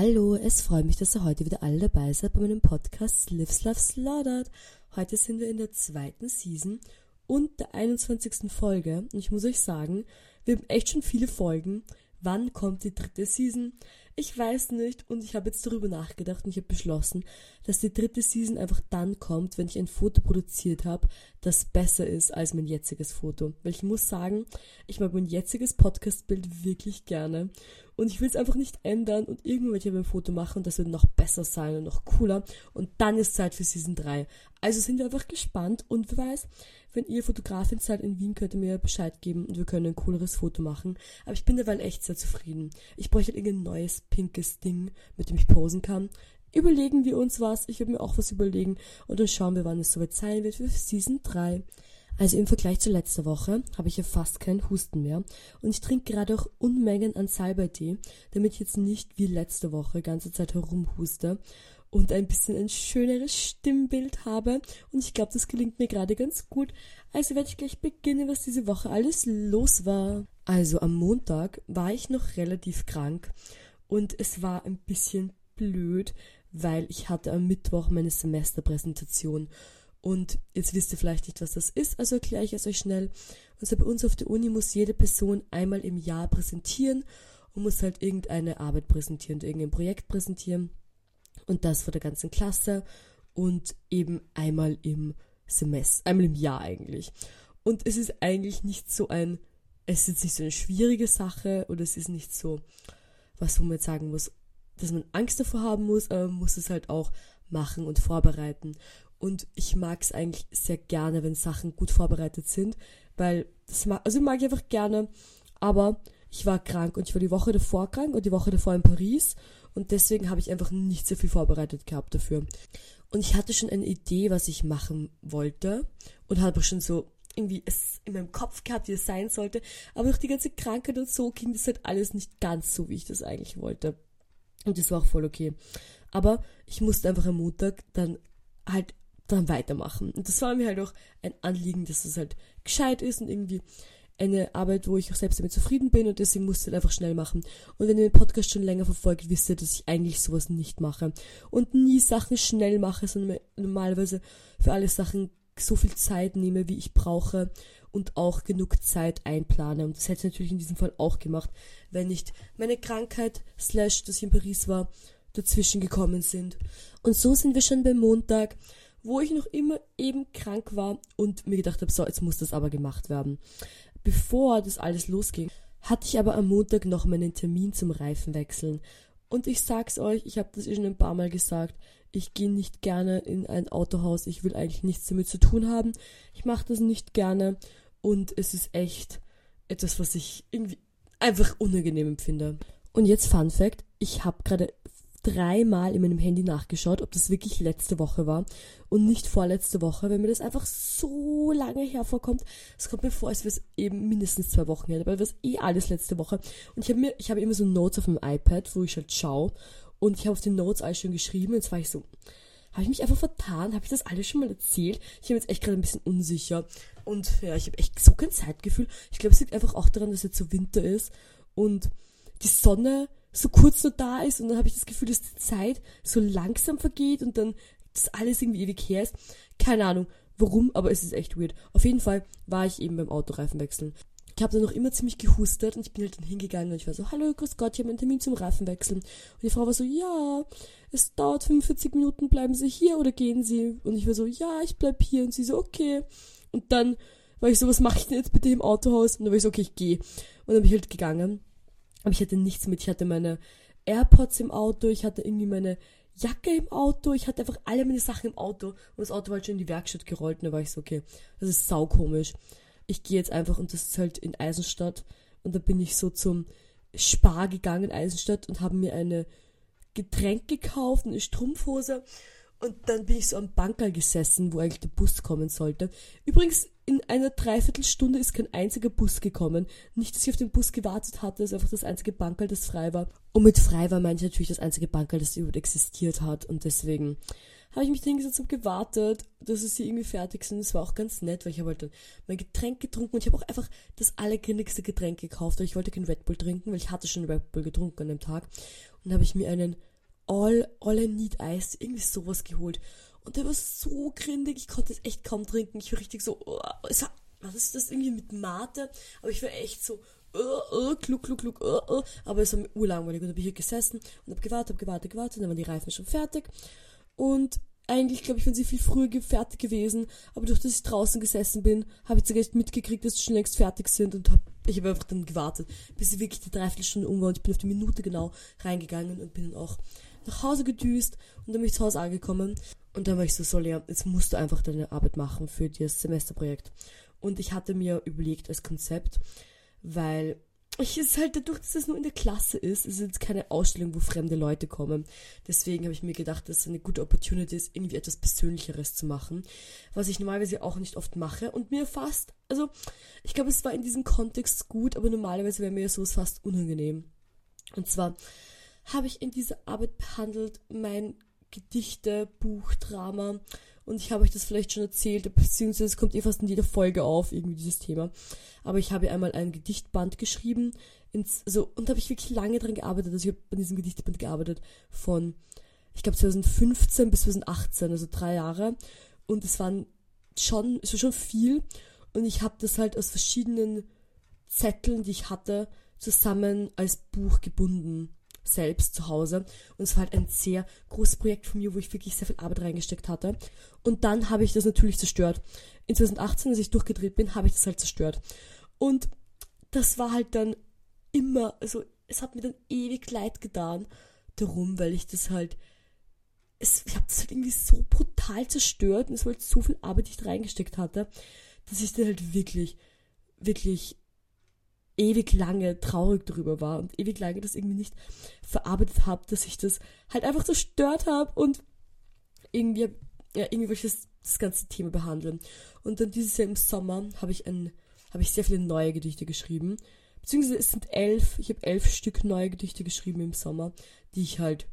Hallo, es freut mich, dass ihr heute wieder alle dabei seid bei meinem Podcast Lives Love Slaughtered. Heute sind wir in der zweiten Season und der 21. Folge. Und ich muss euch sagen, wir haben echt schon viele Folgen. Wann kommt die dritte Season? Ich weiß nicht und ich habe jetzt darüber nachgedacht und ich habe beschlossen, dass die dritte Season einfach dann kommt, wenn ich ein Foto produziert habe, das besser ist als mein jetziges Foto. Weil ich muss sagen, ich mag mein jetziges Podcast-Bild wirklich gerne und ich will es einfach nicht ändern und irgendwann werde ich Foto machen das wird noch besser sein und noch cooler und dann ist Zeit für Season 3. Also sind wir einfach gespannt und wer weiß, wenn ihr Fotografin seid in Wien, könnt ihr mir Bescheid geben und wir können ein cooleres Foto machen. Aber ich bin derweil echt sehr zufrieden. Ich bräuchte halt irgendein neues pinkes Ding, mit dem ich posen kann. Überlegen wir uns was. Ich würde mir auch was überlegen und dann schauen wir, wann es soweit sein wird für Season 3. Also im Vergleich zu letzter Woche habe ich ja fast keinen Husten mehr und ich trinke gerade auch Unmengen an Salbeitee, damit ich jetzt nicht wie letzte Woche ganze Zeit herumhuste und ein bisschen ein schöneres Stimmbild habe. Und ich glaube, das gelingt mir gerade ganz gut. Also werde ich gleich beginnen, was diese Woche alles los war. Also am Montag war ich noch relativ krank und es war ein bisschen blöd, weil ich hatte am Mittwoch meine Semesterpräsentation. Und jetzt wisst ihr vielleicht nicht, was das ist, also erkläre ich es euch schnell. Also bei uns auf der Uni muss jede Person einmal im Jahr präsentieren und muss halt irgendeine Arbeit präsentieren, irgendein Projekt präsentieren und das vor der ganzen Klasse und eben einmal im Semester, einmal im Jahr eigentlich. Und es ist eigentlich nicht so ein, es ist nicht so eine schwierige Sache oder es ist nicht so, was wo man jetzt sagen muss, dass man Angst davor haben muss, aber man muss es halt auch machen und vorbereiten. Und ich mag es eigentlich sehr gerne, wenn Sachen gut vorbereitet sind, weil das mag, also mag ich einfach gerne, aber ich war krank und ich war die Woche davor krank und die Woche davor in Paris und deswegen habe ich einfach nicht so viel vorbereitet gehabt dafür. Und ich hatte schon eine Idee, was ich machen wollte und habe schon so irgendwie es in meinem Kopf gehabt, wie es sein sollte. Aber durch die ganze Krankheit und so ging das halt alles nicht ganz so, wie ich das eigentlich wollte. Und das war auch voll okay. Aber ich musste einfach am Montag dann halt dann weitermachen. Und das war mir halt auch ein Anliegen, dass es halt gescheit ist und irgendwie eine Arbeit, wo ich auch selbst damit zufrieden bin und deswegen musste ich einfach schnell machen. Und wenn ihr den Podcast schon länger verfolgt, wisst ihr, dass ich eigentlich sowas nicht mache und nie Sachen schnell mache, sondern normalerweise für alle Sachen so viel Zeit nehme, wie ich brauche und auch genug Zeit einplane. Und das hätte ich natürlich in diesem Fall auch gemacht, wenn nicht meine Krankheit, slash, dass ich in Paris war, dazwischen gekommen sind. Und so sind wir schon beim Montag, wo ich noch immer eben krank war und mir gedacht habe, so, jetzt muss das aber gemacht werden. Bevor das alles losging, hatte ich aber am Montag noch meinen Termin zum Reifenwechseln. Und ich sag's euch, ich habe das eh schon ein paar Mal gesagt, ich gehe nicht gerne in ein Autohaus, ich will eigentlich nichts damit zu tun haben. Ich mache das nicht gerne und es ist echt etwas, was ich irgendwie einfach unangenehm empfinde. Und jetzt Fun Fact, ich habe gerade dreimal in meinem Handy nachgeschaut, ob das wirklich letzte Woche war und nicht vorletzte Woche, weil mir das einfach so lange hervorkommt. Es kommt mir vor, als wäre es eben mindestens zwei Wochen her, weil das eh alles letzte Woche. Und ich habe mir, ich habe immer so Notes auf dem iPad, wo ich halt schaue und ich habe auf den Notes alles schon geschrieben und jetzt war ich so, habe ich mich einfach vertan? Habe ich das alles schon mal erzählt? Ich bin jetzt echt gerade ein bisschen unsicher und ja, ich habe echt so kein Zeitgefühl. Ich glaube, es liegt einfach auch daran, dass jetzt so Winter ist und die Sonne so kurz nur da ist und dann habe ich das Gefühl, dass die Zeit so langsam vergeht und dann das alles irgendwie ewig her ist. Keine Ahnung warum, aber es ist echt weird. Auf jeden Fall war ich eben beim Autoreifen wechseln. Ich habe dann noch immer ziemlich gehustet und ich bin halt dann hingegangen und ich war so, hallo, grüß Gott, ich habe einen Termin zum Reifenwechseln. Und die Frau war so, ja, es dauert 45 Minuten, bleiben Sie hier oder gehen Sie? Und ich war so, ja, ich bleib hier. Und sie so, okay. Und dann war ich so, was mache ich denn jetzt bitte im Autohaus? Und dann war ich so, okay, ich gehe. Und dann bin ich halt gegangen. Aber ich hatte nichts mit. Ich hatte meine AirPods im Auto, ich hatte irgendwie meine Jacke im Auto, ich hatte einfach alle meine Sachen im Auto und das Auto war halt schon in die Werkstatt gerollt und da war ich so, okay, das ist saukomisch. Ich gehe jetzt einfach und das ist halt in Eisenstadt und da bin ich so zum Spar gegangen in Eisenstadt und habe mir eine Getränk gekauft, eine Strumpfhose und dann bin ich so am Bankerl gesessen, wo eigentlich der Bus kommen sollte. Übrigens, in einer Dreiviertelstunde ist kein einziger Bus gekommen. Nicht, dass ich auf den Bus gewartet hatte, es ist einfach das einzige Bankerl, das frei war. Und mit frei war meine ich natürlich das einzige Bankerl, das überhaupt existiert hat. Und deswegen habe ich mich hingesetzt und gewartet, dass sie irgendwie fertig sind. Das war auch ganz nett, weil ich habe halt dann mein Getränk getrunken und ich habe auch einfach das allergrinnigste Getränk gekauft, weil ich wollte kein Red Bull trinken, weil ich hatte schon Red Bull getrunken an dem Tag. Und habe ich mir einen All, All I Need Ice, irgendwie sowas geholt. Und der war so grindig, ich konnte es echt kaum trinken. Ich war richtig so, oh, war, was ist das irgendwie mit Mate? Aber ich war echt so, oh, oh, kluck, kluck, kluck, oh, oh. Aber es war mir urlangweilig. Und bin ich hier gesessen und hab gewartet, hab gewartet, gewartet. Und dann waren die Reifen schon fertig. Und eigentlich, glaube ich, wären sie viel früher fertig gewesen. Aber durch dass ich draußen gesessen bin, habe ich sogar mitgekriegt, dass sie schon längst fertig sind und hab, ich habe einfach dann gewartet, bis sie wirklich die Dreiviertelstunde um war. Und ich bin auf die Minute genau reingegangen und bin dann auch nach Hause gedüst und dann bin ich zu Hause angekommen. Und dann war ich so, so, ja, jetzt musst du einfach deine Arbeit machen für das Semesterprojekt. Und ich hatte mir überlegt als Konzept, weil ich es halt dadurch, dass es nur in der Klasse ist, ist jetzt keine Ausstellung, wo fremde Leute kommen. Deswegen habe ich mir gedacht, dass es eine gute Opportunity ist, irgendwie etwas Persönlicheres zu machen, was ich normalerweise auch nicht oft mache und mir fast, also ich glaube, es war in diesem Kontext gut, aber normalerweise wäre mir sowas fast unangenehm. Und zwar habe ich in dieser Arbeit behandelt mein Gedichte, Buch, Drama und ich habe euch das vielleicht schon erzählt, beziehungsweise es kommt eh fast in jeder Folge auf, irgendwie dieses Thema. Aber ich habe einmal ein Gedichtband geschrieben, ins, also, und da habe ich wirklich lange dran gearbeitet. Also ich habe an diesem Gedichtband gearbeitet von, ich glaube 2015 bis 2018, also drei Jahre. Und es waren schon, es war schon viel. Und ich habe das halt aus verschiedenen Zetteln, die ich hatte, zusammen als Buch gebunden selbst zu Hause. Und es war halt ein sehr großes Projekt von mir, wo ich wirklich sehr viel Arbeit reingesteckt hatte. Und dann habe ich das natürlich zerstört. In 2018, als ich durchgedreht bin, habe ich das halt zerstört. Und das war halt dann immer, also es hat mir dann ewig leid getan darum, weil ich das halt, es, ich habe das halt irgendwie so brutal zerstört und es war halt so viel Arbeit, die ich reingesteckt hatte, dass ich dann halt wirklich, wirklich ewig lange traurig darüber war und ewig lange das irgendwie nicht verarbeitet habe, dass ich das halt einfach zerstört habe und irgendwie, ja, irgendwie wollte ich das, das ganze Thema behandeln. Und dann dieses Jahr im Sommer habe ich ein, habe ich sehr viele neue Gedichte geschrieben. Beziehungsweise es sind elf, ich habe elf Stück neue Gedichte geschrieben im Sommer, die ich halt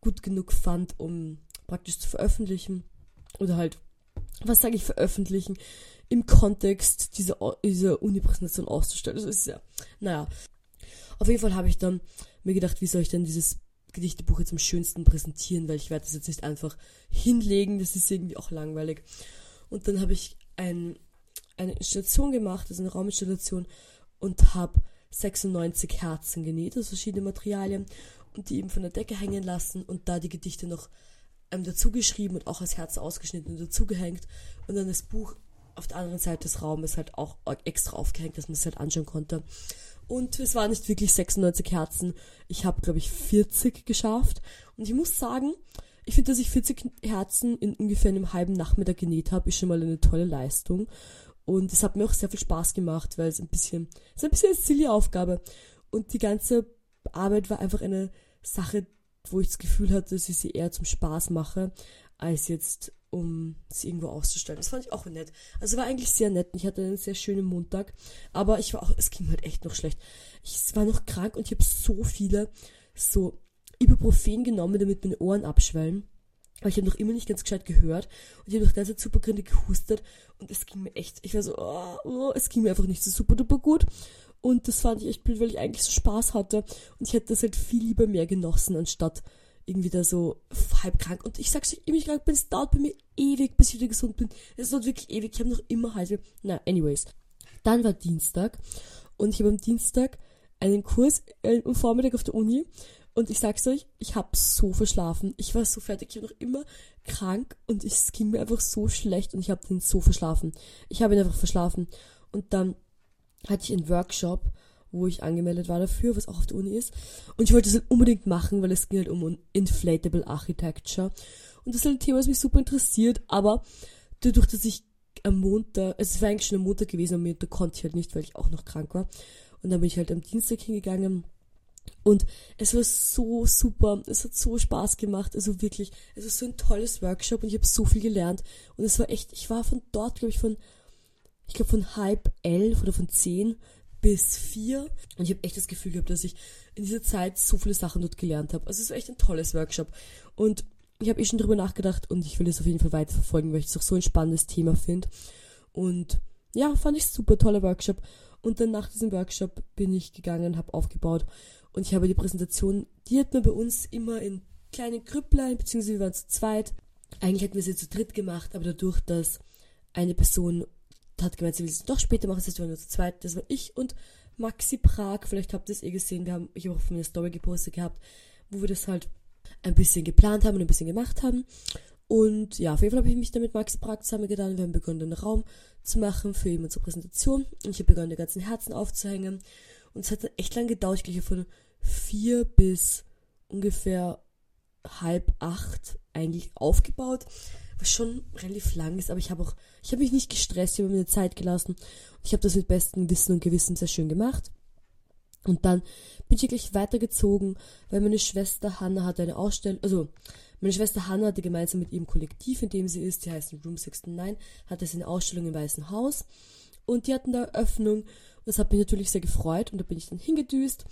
gut genug fand, um praktisch zu veröffentlichen. Oder halt, was sage ich veröffentlichen? im Kontext dieser, dieser Uni-Präsentation auszustellen. Das ist ja, naja. Auf jeden Fall habe ich dann mir gedacht, wie soll ich denn dieses Gedichtebuch jetzt am schönsten präsentieren, weil ich werde das jetzt nicht einfach hinlegen, das ist irgendwie auch langweilig. Und dann habe ich ein, eine Installation gemacht, also eine Rauminstallation und habe 96 Herzen genäht aus verschiedenen Materialien und die eben von der Decke hängen lassen und da die Gedichte noch ähm, dazu geschrieben und auch als Herz ausgeschnitten und dazu gehängt und dann das Buch auf der anderen Seite des Raumes halt auch extra aufgehängt, dass man es halt anschauen konnte. Und es waren nicht wirklich 96 Herzen. Ich habe, glaube ich, 40 geschafft. Und ich muss sagen, ich finde, dass ich 40 Herzen in ungefähr einem halben Nachmittag genäht habe, ist schon mal eine tolle Leistung. Und es hat mir auch sehr viel Spaß gemacht, weil es ein bisschen, es ist ein bisschen eine silly Aufgabe. Und die ganze Arbeit war einfach eine Sache, wo ich das Gefühl hatte, dass ich sie eher zum Spaß mache, als jetzt um sie irgendwo auszustellen. Das fand ich auch nett. Also war eigentlich sehr nett. Ich hatte einen sehr schönen Montag, aber ich war auch, es ging halt echt noch schlecht. Ich war noch krank und ich habe so viele so Ibuprofen genommen, damit meine Ohren abschwellen. Aber ich habe noch immer nicht ganz gescheit gehört und ich habe noch ganz super grindig gehustet und es ging mir echt, ich war so, oh, oh, es ging mir einfach nicht so super duper gut und das fand ich echt blöd, weil ich eigentlich so Spaß hatte und ich hätte das halt viel lieber mehr genossen, anstatt irgendwie da so halb krank. Und ich sag's euch, ich krank bin, es dauert bei mir ewig, bis ich wieder gesund bin. Es dauert wirklich ewig. Ich habe noch immer Halse. Na, anyways. Dann war Dienstag und ich habe am Dienstag einen Kurs äh, am Vormittag auf der Uni und ich sag's euch, ich habe so verschlafen. Ich war so fertig, ich war noch immer krank und es ging mir einfach so schlecht und ich habe den so verschlafen. Ich habe ihn einfach verschlafen und dann hatte ich einen Workshop wo ich angemeldet war dafür, was auch auf der Uni ist. Und ich wollte das halt unbedingt machen, weil es ging halt um Inflatable Architecture. Und das ist halt ein Thema, was mich super interessiert, aber dadurch, dass ich am Montag, es war eigentlich schon am Montag gewesen, am Montag konnte ich halt nicht, weil ich auch noch krank war. Und dann bin ich halt am Dienstag hingegangen. Und es war so super, es hat so Spaß gemacht, also wirklich, es war so ein tolles Workshop und ich habe so viel gelernt. Und es war echt, ich war von dort, glaube ich, von, ich glaube von halb elf oder von zehn bis vier. Und ich habe echt das Gefühl gehabt, dass ich in dieser Zeit so viele Sachen dort gelernt habe. Also es war echt ein tolles Workshop. Und ich habe eh schon drüber nachgedacht und ich will es auf jeden Fall weiterverfolgen, weil ich es auch so ein spannendes Thema finde. Und ja, fand ich super toller Workshop. Und dann nach diesem Workshop bin ich gegangen, habe aufgebaut und ich habe die Präsentation, die hat man bei uns immer in kleine Grüpplein, beziehungsweise wir waren zu zweit. Eigentlich hätten wir sie zu dritt gemacht, aber dadurch, dass eine Person hat gemeint, sie will es doch später machen, das heißt, nur zu zweit. Das war ich und Maxi Prag. Vielleicht habt ihr es eh gesehen. Wir haben, ich habe auch von mir eine Story gepostet gehabt, wo wir das halt ein bisschen geplant haben und ein bisschen gemacht haben. Und ja, auf jeden Fall habe ich mich dann mit Maxi Prag zusammengetan. Wir haben begonnen, den Raum zu machen für ihn zur Präsentation. Und ich habe begonnen, die ganzen Herzen aufzuhängen. Und es hat echt lang gedauert. Ich glaube, von vier bis ungefähr halb acht eigentlich aufgebaut, was schon relativ lang ist, aber ich habe auch, ich habe mich nicht gestresst, ich habe mir Zeit gelassen. Und ich habe das mit bestem Wissen und Gewissen sehr schön gemacht. Und dann bin ich wirklich weitergezogen, weil meine Schwester Hannah hatte eine Ausstellung, also meine Schwester Hannah hatte gemeinsam mit ihrem Kollektiv, in dem sie ist, die heißt Room 69, hatte sie eine Ausstellung im Weißen Haus. Und die hatten da Eröffnung. Und das hat mich natürlich sehr gefreut. Und da bin ich dann hingedüst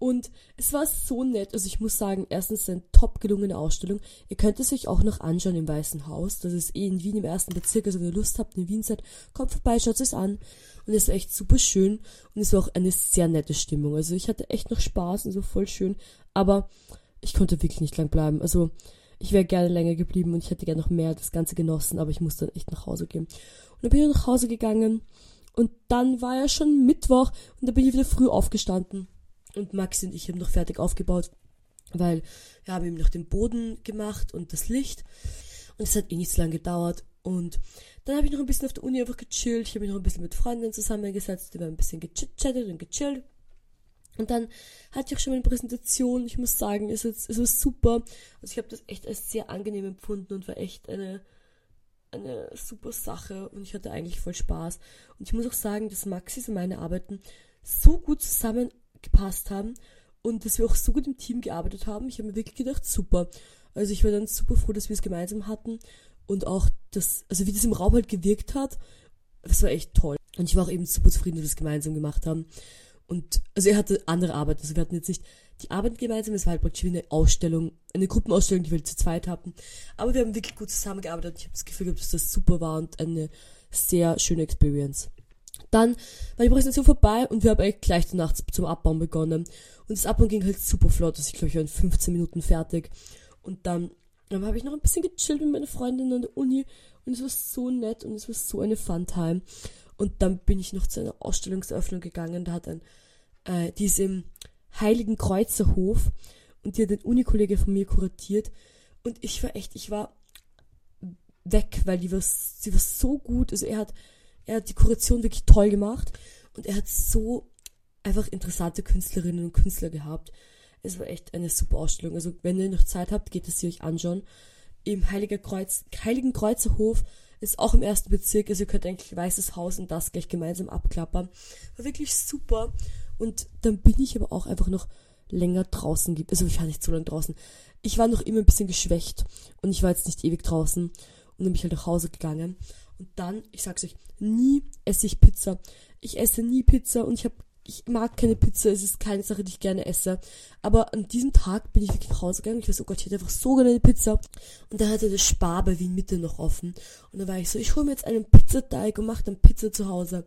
und es war so nett. Also ich muss sagen, erstens eine top gelungene Ausstellung. Ihr könnt es euch auch noch anschauen im Weißen Haus. Das ist eh in Wien im ersten Bezirk. Also wenn ihr Lust habt, in Wien seid, kommt vorbei, schaut es an. Und es ist echt super schön. Und es war auch eine sehr nette Stimmung. Also ich hatte echt noch Spaß und so voll schön. Aber ich konnte wirklich nicht lang bleiben. Also ich wäre gerne länger geblieben und ich hätte gerne noch mehr das Ganze genossen. Aber ich musste dann echt nach Hause gehen. Und dann bin ich nach Hause gegangen. Und dann war ja schon Mittwoch. Und da bin ich wieder früh aufgestanden und Maxi und ich haben noch fertig aufgebaut, weil wir haben eben noch den Boden gemacht und das Licht. Und es hat eh nicht so lange gedauert. Und dann habe ich noch ein bisschen auf der Uni einfach gechillt. Ich habe mich noch ein bisschen mit Freundinnen zusammengesetzt. Die haben ein bisschen gechattet und gechillt. Und dann hatte ich auch schon meine Präsentation. Ich muss sagen, es, ist, es war super. Also ich habe das echt als sehr angenehm empfunden und war echt eine, eine super Sache. Und ich hatte eigentlich voll Spaß. Und ich muss auch sagen, dass Maxis und meine Arbeiten so gut zusammen gepasst haben und dass wir auch so gut im Team gearbeitet haben. Ich habe mir wirklich gedacht, super. Also ich war dann super froh, dass wir es gemeinsam hatten und auch das, also wie das im Raum halt gewirkt hat, das war echt toll. Und ich war auch eben super zufrieden, dass wir es gemeinsam gemacht haben. Und, also er hatte andere Arbeit, also wir hatten jetzt nicht die Arbeit gemeinsam, es war halt praktisch wie eine Ausstellung, eine Gruppenausstellung, die wir zu zweit hatten. Aber wir haben wirklich gut zusammengearbeitet. Ich habe das Gefühl gehabt, dass das super war und eine sehr schöne Experience. Dann war die Präsentation vorbei und wir haben eigentlich gleich danach zum Abbauen begonnen. Und das Abbauen ging halt super flott. Also ich glaube, ich war in 15 Minuten fertig. Und dann, dann habe ich noch ein bisschen gechillt mit meiner Freundin an der Uni. Und es war so nett und es war so eine Fun-Time. Und dann bin ich noch zu einer Ausstellungseröffnung gegangen. Da hat ein, äh, die ist im Heiligen Kreuzerhof. Und die hat ein Unikollege von mir kuratiert. Und ich war echt, ich war weg, weil die war, sie war so gut. Also er hat er hat die Kuration wirklich toll gemacht und er hat so einfach interessante Künstlerinnen und Künstler gehabt. Es war echt eine super Ausstellung. Also wenn ihr noch Zeit habt, geht es sie euch anschauen. Im Heiliger Kreuz, Heiligen Kreuzerhof ist auch im ersten Bezirk, also ihr könnt eigentlich Weißes Haus und das gleich gemeinsam abklappern. War wirklich super. Und dann bin ich aber auch einfach noch länger draußen. Also ich war nicht so lange draußen. Ich war noch immer ein bisschen geschwächt und ich war jetzt nicht ewig draußen und dann bin ich halt nach Hause gegangen. Und dann, ich sag's euch, nie esse ich Pizza. Ich esse nie Pizza und ich habe ich mag keine Pizza, es ist keine Sache, die ich gerne esse. Aber an diesem Tag bin ich wirklich nach Hause gegangen. Ich weiß, oh Gott, ich hätte einfach so gerne eine Pizza. Und da hatte das Spar bei Wien Mitte noch offen. Und da war ich so, ich hole mir jetzt einen Pizzateig und mache dann Pizza zu Hause.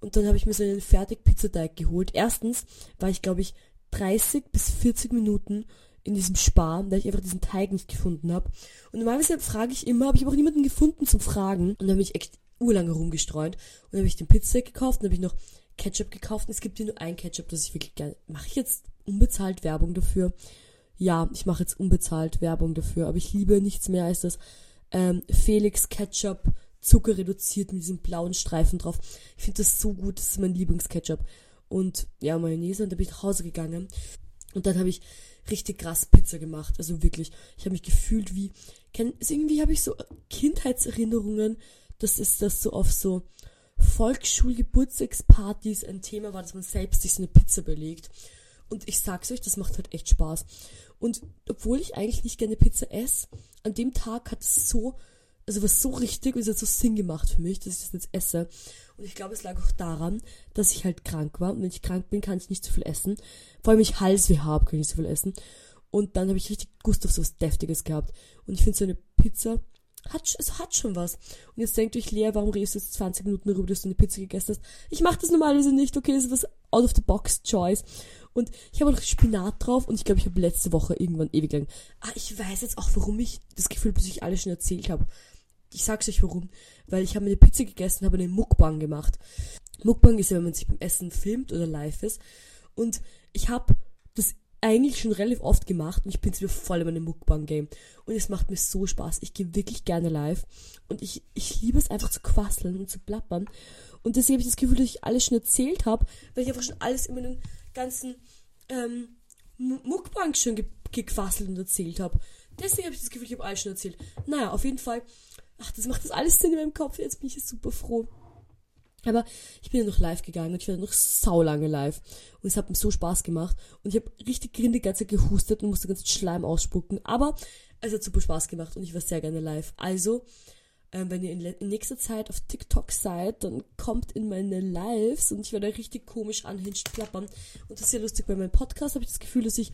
Und dann habe ich mir so einen Fertig-Pizzateig geholt. Erstens war ich, glaube ich, 30 bis 40 Minuten in diesem Spar, weil ich einfach diesen Teig nicht gefunden habe. Und normalerweise frage ich immer, aber ich habe auch niemanden gefunden zum Fragen. Und dann habe ich echt urlange rumgestreut. Und dann habe ich den Pizza gekauft, dann habe ich noch Ketchup gekauft. Und es gibt hier nur ein Ketchup, das ich wirklich gerne. Mache ich jetzt unbezahlt Werbung dafür? Ja, ich mache jetzt unbezahlt Werbung dafür. Aber ich liebe nichts mehr als das ähm, Felix Ketchup Zucker reduziert mit diesem blauen Streifen drauf. Ich finde das so gut, das ist mein Lieblingsketchup. Und ja, Mayonnaise, und da bin ich nach Hause gegangen. Und dann habe ich richtig krass Pizza gemacht. Also wirklich, ich habe mich gefühlt wie, kenn, irgendwie habe ich so Kindheitserinnerungen, dass es das so auf so Volksschulgeburtstagspartys ein Thema war, dass man selbst sich so eine Pizza belegt. Und ich sag's euch, das macht halt echt Spaß. Und obwohl ich eigentlich nicht gerne Pizza esse, an dem Tag hat es so, also was so richtig, und es hat so Sinn gemacht für mich, dass ich das jetzt esse. Und ich glaube, es lag auch daran, dass ich halt krank war. Und wenn ich krank bin, kann ich nicht so viel essen. Vor allem, wenn ich Halsweh habe, kann ich nicht so viel essen. Und dann habe ich richtig Gust auf so was Deftiges gehabt. Und ich finde so eine Pizza, hat, es hat schon was. Und jetzt denkt euch, Lea, warum redest du jetzt 20 Minuten darüber, dass du eine Pizza gegessen hast? Ich mache das normalerweise nicht, okay, das ist was out of the box choice. Und ich habe noch Spinat drauf und ich glaube, ich habe letzte Woche irgendwann ewig lang. Ah, ich weiß jetzt auch, warum ich das Gefühl, bis ich alles schon erzählt habe. Ich sag's euch warum. Weil ich habe eine Pizza gegessen, habe eine Mukbang gemacht. Mukbang ist ja, wenn man sich beim Essen filmt oder live ist. Und ich habe das eigentlich schon relativ oft gemacht und ich bin jetzt wieder voll in meinem Mukbang-Game. Und es macht mir so Spaß. Ich gehe wirklich gerne live. Und ich, ich liebe es einfach zu quasseln und zu plappern. Und deswegen habe ich das Gefühl, dass ich alles schon erzählt habe, weil ich einfach schon alles in meinen ganzen ähm, Mukbang schon ge gequasselt und erzählt habe. Deswegen habe ich das Gefühl, ich habe alles schon erzählt. Naja, auf jeden Fall. Ach, das macht das alles Sinn in meinem Kopf. Jetzt bin ich super froh. Aber ich bin ja noch live gegangen und ich war noch sau lange live. Und es hat mir so Spaß gemacht. Und ich habe richtig grindig ganze gehustet und musste ganz Schleim ausspucken. Aber es hat super Spaß gemacht und ich war sehr gerne live. Also, ähm, wenn ihr in, in, nächster Zeit auf TikTok seid, dann kommt in meine Lives und ich werde richtig komisch anhinscht plappern. Und das ist sehr lustig. Bei meinem Podcast habe ich das Gefühl, dass ich,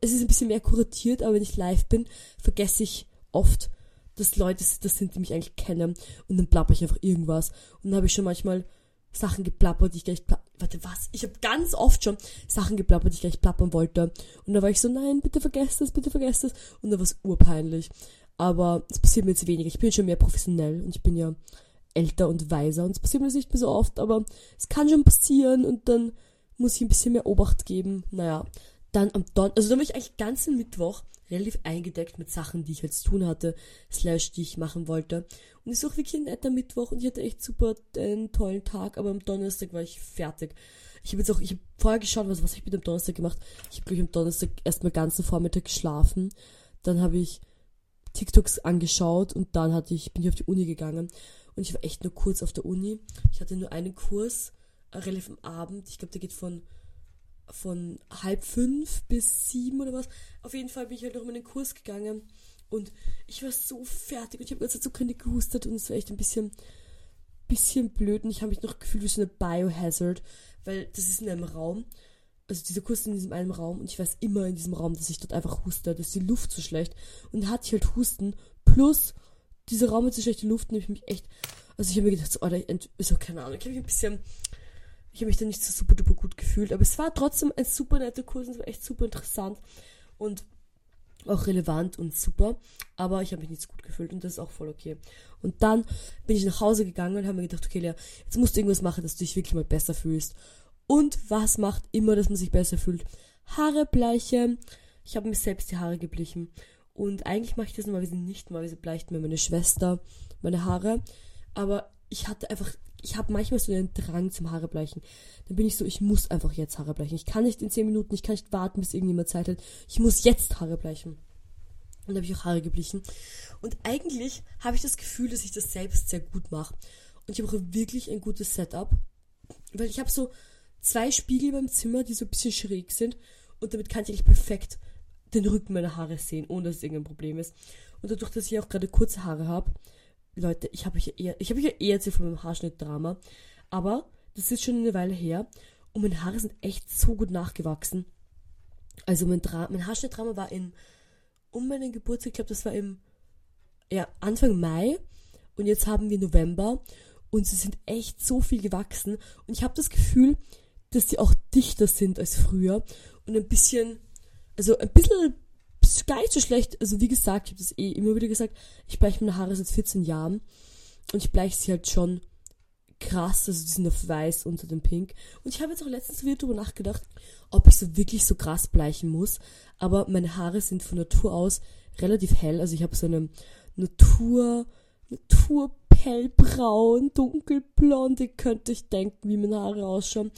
es ist ein bisschen mehr kuratiert, aber wenn ich live bin, vergesse ich oft, dass Leute das sind, die mich eigentlich kennen. Und dann plapper ich einfach irgendwas. Und dann habe ich schon manchmal Sachen geplappert, die ich gleich warte, was? Ich habe ganz oft schon Sachen geplappert, die ich gleich plappern wollte. Und da war ich so, nein, bitte vergesst das, bitte vergesst das. Und da war es urpeinlich. Aber es passiert mir jetzt weniger. Ich bin schon mehr professionell und ich bin ja älter und weiser und es passiert mir das nicht mehr so oft, aber es kann schon passieren und dann muss ich ein bisschen mehr Obacht geben. Naja, dann am Don, also dann war ich eigentlich ganzen Mittwoch relativ eingedeckt mit Sachen, die ich jetzt tun hatte, slash, die ich machen wollte. Und es ist auch wirklich ein netter Mittwoch und ich hatte echt super einen tollen Tag, aber am Donnerstag war ich fertig. Ich habe jetzt auch, ich habe vorher geschaut, was, was ich mit dem Donnerstag gemacht. Ich habe, glaube am Donnerstag erstmal ganzen Vormittag geschlafen. Dann habe ich TikToks angeschaut und dann hatte ich, bin ich auf die Uni gegangen. Und ich war echt nur kurz auf der Uni. Ich hatte nur einen Kurs, äh, relativ am Abend. Ich glaube, der geht von von halb fünf bis sieben oder was. Auf jeden Fall bin ich halt noch in den Kurs gegangen und ich war so fertig und ich habe ganz so keine gehustet und es war echt ein bisschen, bisschen blöd und ich habe mich noch gefühlt wie so eine Biohazard, weil das ist in einem Raum. Also dieser Kurs ist in diesem einen Raum und ich weiß immer in diesem Raum, dass ich dort einfach huste, dass die Luft so schlecht und da hatte ich halt Husten plus dieser Raum mit so schlechter Luft und ich mich echt, also ich habe mir gedacht, so, Alter, so, keine Ahnung, ich habe mich ein bisschen ich habe mich da nicht so super duper gut gefühlt, aber es war trotzdem ein super netter Kurs und es war echt super interessant und auch relevant und super, aber ich habe mich nicht so gut gefühlt und das ist auch voll okay. Und dann bin ich nach Hause gegangen und habe mir gedacht, okay, Lea, jetzt musst du irgendwas machen, dass du dich wirklich mal besser fühlst. Und was macht immer, dass man sich besser fühlt? Haare bleichen. Ich habe mir selbst die Haare geblichen. Und eigentlich mache ich das normalerweise nicht, normalerweise bleicht mir meine Schwester meine Haare. Aber ich hatte einfach ich habe manchmal so einen Drang zum Haarebleichen. Dann bin ich so, ich muss einfach jetzt Haare bleichen. Ich kann nicht in 10 Minuten, ich kann nicht warten, bis irgendjemand Zeit hat. Ich muss jetzt Haare bleichen. Und habe ich auch Haare geblichen. Und eigentlich habe ich das Gefühl, dass ich das selbst sehr gut mache. Und ich habe auch wirklich ein gutes Setup. Weil ich habe so zwei Spiegel beim Zimmer, die so ein bisschen schräg sind. Und damit kann ich eigentlich perfekt den Rücken meiner Haare sehen, ohne dass es irgendein Problem ist. Und dadurch, dass ich auch gerade kurze Haare habe, Leute, ich habe euch eher, ich habe euch eher erzählt von meinem Haarschnittdrama, aber das ist schon eine Weile her und meine Haare sind echt so gut nachgewachsen. Also mein, Dra mein Haarschnittdrama war in, um meinen Geburtstag, ich glaube, das war im, ja, Anfang Mai und jetzt haben wir November und sie sind echt so viel gewachsen und ich habe das Gefühl, dass sie auch dichter sind als früher und ein bisschen, also ein bisschen ist gar nicht so schlecht. Also wie gesagt, ich habe das eh immer wieder gesagt, ich bleiche meine Haare seit 14 Jahren und ich bleiche sie halt schon krass, also die sind auf weiß unter dem Pink. Und ich habe jetzt auch letztens wieder darüber nachgedacht, ob ich so wirklich so krass bleichen muss. Aber meine Haare sind von Natur aus relativ hell. Also ich habe so eine Natur, Natur hellbraun, dunkelblond, ihr könnt euch denken, wie meine Haare ausschauen.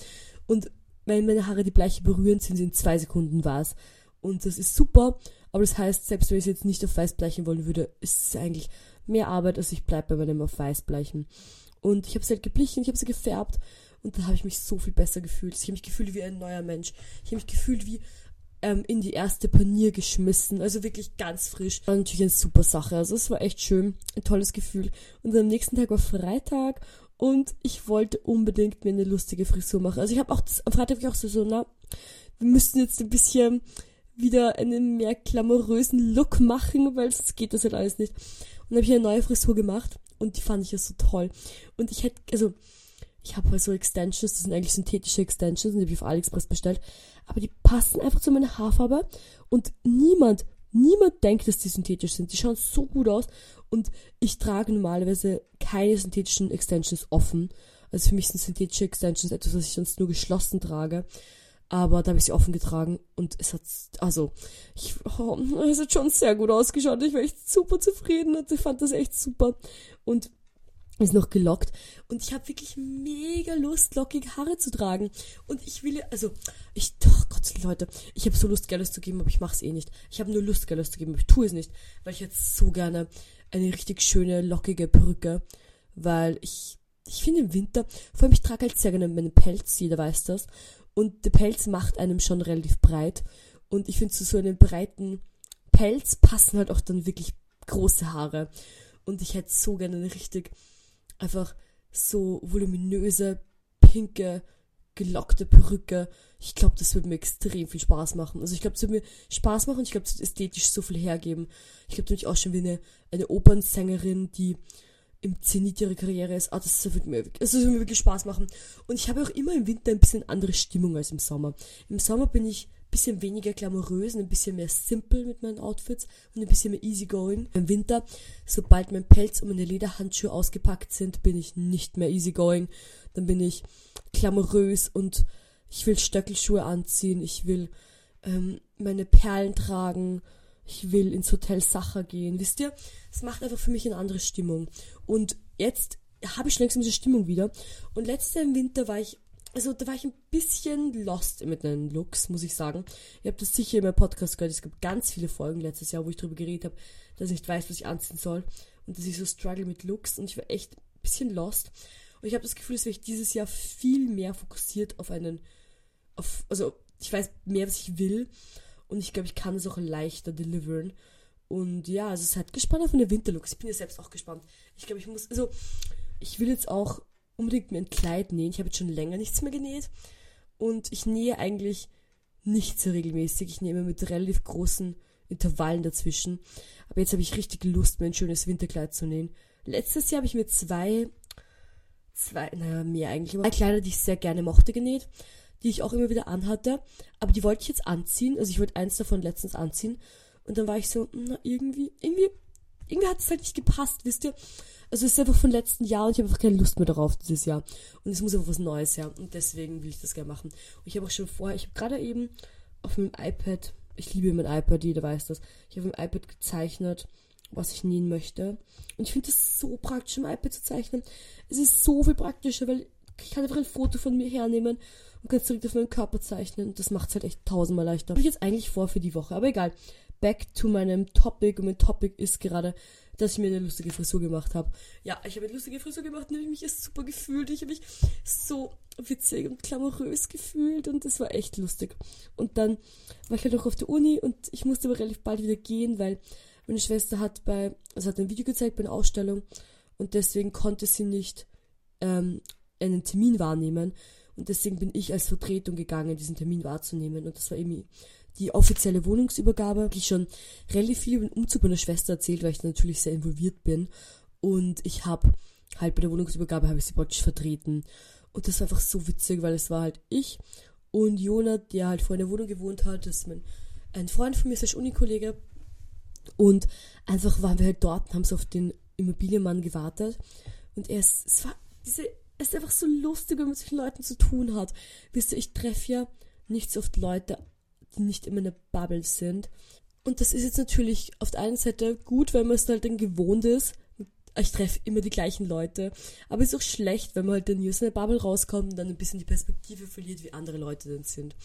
Und wenn meine Haare die Bleiche berühren, sind sie in zwei Sekunden weiß. Und das ist super. Aber das heißt, selbst wenn ich es jetzt nicht auf weiß bleichen wollen würde, ist es eigentlich mehr Arbeit, als ich bleibe bei meinem auf weiß bleichen. Und ich habe sie halt geblichen, ich habe sie gefärbt und da habe ich mich so viel besser gefühlt. Ich habe mich gefühlt wie ein neuer Mensch. Ich habe mich gefühlt wie ähm, in die erste Panier geschmissen. Also wirklich ganz frisch. War natürlich eine super Sache. Also es war echt schön. Ein tolles Gefühl. Und am nächsten Tag war Freitag und ich wollte unbedingt mir eine lustige Frisur machen. Also ich habe auch das, am Freitag ich auch so, so, na, wir müssten jetzt ein bisschen wieder einen mehr glamourösen Look machen, weil sonst geht das halt alles nicht. Und dann habe ich eine neue Frisur gemacht und die fand ich ja so toll. Und ich hätte, also, ich habe halt so Extensions, das sind eigentlich synthetische Extensions, die habe ich auf AliExpress bestellt, aber die passen einfach zu meiner Haarfarbe und niemand, niemand denkt, dass die synthetisch sind. Die schauen so gut aus und ich trage normalerweise keine synthetischen Extensions offen. Also für mich sind synthetische Extensions etwas, was ich sonst nur geschlossen trage. Aber da habe ich sie offen getragen und es hat, also, ich, oh, es hat schon sehr gut ausgeschaut. Ich war echt super zufrieden und ich fand das echt super. Und ist noch gelockt und ich habe wirklich mega Lust, lockige Haare zu tragen. Und ich will, also, ich, oh Gott, Leute, ich habe so Lust, Geld zu geben, aber ich mache es eh nicht. Ich habe nur Lust, Geld zu geben, aber ich tue es nicht, weil ich jetzt so gerne eine richtig schöne, lockige Perücke, weil ich, ich finde im Winter, vor allem ich trage halt sehr gerne meinen Pelz, jeder weiß das, und der Pelz macht einem schon relativ breit und ich finde zu so einem breiten Pelz passen halt auch dann wirklich große Haare und ich hätte so gerne eine richtig einfach so voluminöse, pinke, gelockte Perücke. Ich glaube, das würde mir extrem viel Spaß machen. Also ich glaube, es würde mir Spaß machen ich glaube, es würde ästhetisch so viel hergeben. Ich glaube nämlich auch schon wie eine, eine Opernsängerin, die im Zenit ihrer Karriere ist. Ah, das würde mir, das mir wirklich Spaß machen. Und ich habe auch immer im Winter ein bisschen andere Stimmung als im Sommer. Im Sommer bin ich bisschen weniger glamourös und ein bisschen mehr simple mit meinen Outfits und ein bisschen mehr easygoing. Im Winter, sobald mein Pelz und meine Lederhandschuhe ausgepackt sind, bin ich nicht mehr easygoing. Dann bin ich glamourös und ich will Stöckelschuhe anziehen, ich will ähm, meine Perlen tragen, ich will ins Hotel Sacher gehen. Wisst ihr, es macht einfach für mich eine andere Stimmung. Und jetzt habe ich schon langsam diese Stimmung wieder. Und letztes Winter war ich also da war ich ein bisschen lost mit den Looks, muss ich sagen. Ihr habt das sicher in meinem Podcast gehört. Es gab ganz viele Folgen letztes Jahr, wo ich darüber geredet habe, dass ich nicht weiß, was ich anziehen soll. Und dass ich so struggle mit Looks. Und ich war echt ein bisschen lost. Und ich habe das Gefühl, dass ich dieses Jahr viel mehr fokussiert auf einen, auf, also ich weiß mehr, was ich will. Und ich glaube, ich kann es auch leichter deliveren. Und ja, also es hat gespannt auf meine Winterlooks. Ich bin ja selbst auch gespannt. Ich glaube, ich muss, also ich will jetzt auch unbedingt mir ein Kleid nähen. Ich habe jetzt schon länger nichts mehr genäht. Und ich nähe eigentlich nicht so regelmäßig. Ich nehme mit relativ großen Intervallen dazwischen. Aber jetzt habe ich richtig Lust, mir ein schönes Winterkleid zu nähen. Letztes Jahr habe ich mir zwei, zwei, naja, mehr eigentlich, zwei Kleider, die ich sehr gerne mochte, genäht, die ich auch immer wieder anhatte. Aber die wollte ich jetzt anziehen. Also ich wollte eins davon letztens anziehen. Und dann war ich so, na, irgendwie, irgendwie, irgendwie hat es halt nicht gepasst, wisst ihr? Also es ist einfach von letzten Jahr und ich habe einfach keine Lust mehr darauf dieses Jahr. Und es muss einfach was Neues her. Und deswegen will ich das gerne machen. Und ich habe auch schon vorher, ich habe gerade eben auf meinem iPad, ich liebe mein iPad, jeder weiß das, ich habe im iPad gezeichnet, was ich nähen möchte. Und ich finde das so praktisch, im iPad zu zeichnen. Es ist so viel praktischer, weil ich kann einfach ein Foto von mir hernehmen und kann es direkt auf meinen Körper zeichnen. Und das macht es halt echt tausendmal leichter. Habe ich jetzt eigentlich vor für die Woche, aber egal. Back to meinem Topic. Und mein Topic ist gerade dass ich mir eine lustige Frisur gemacht habe. Ja, ich habe eine lustige Frisur gemacht und habe mich super gefühlt. Ich habe mich so witzig und glamourös gefühlt und das war echt lustig. Und dann war ich halt noch auf der Uni und ich musste aber relativ bald wieder gehen, weil meine Schwester hat bei, also hat ein Video gezeigt bei einer Ausstellung und deswegen konnte sie nicht ähm, einen Termin wahrnehmen. Und deswegen bin ich als Vertretung gegangen, diesen Termin wahrzunehmen. Und das war irgendwie die offizielle Wohnungsübergabe. Ich schon relativ viel über den Umzug meiner Schwester erzählt, weil ich da natürlich sehr involviert bin. Und ich habe halt bei der Wohnungsübergabe habe ich sie praktisch vertreten. Und das war einfach so witzig, weil es war halt ich und Jona, der halt vor in der Wohnung gewohnt hat. Das ist mein, ein Freund von mir, slash Unikollege. Und einfach waren wir halt dort und haben so auf den Immobilienmann gewartet. Und er ist, es war diese, es ist einfach so lustig, wenn man mit solchen Leuten zu tun hat. Wisst ihr, ich treffe ja nicht so oft Leute die nicht immer eine Bubble sind. Und das ist jetzt natürlich auf der einen Seite gut, weil man es halt dann gewohnt ist. Ich treffe immer die gleichen Leute. Aber es ist auch schlecht, wenn man halt dann aus einer Bubble rauskommt und dann ein bisschen die Perspektive verliert, wie andere Leute dann sind.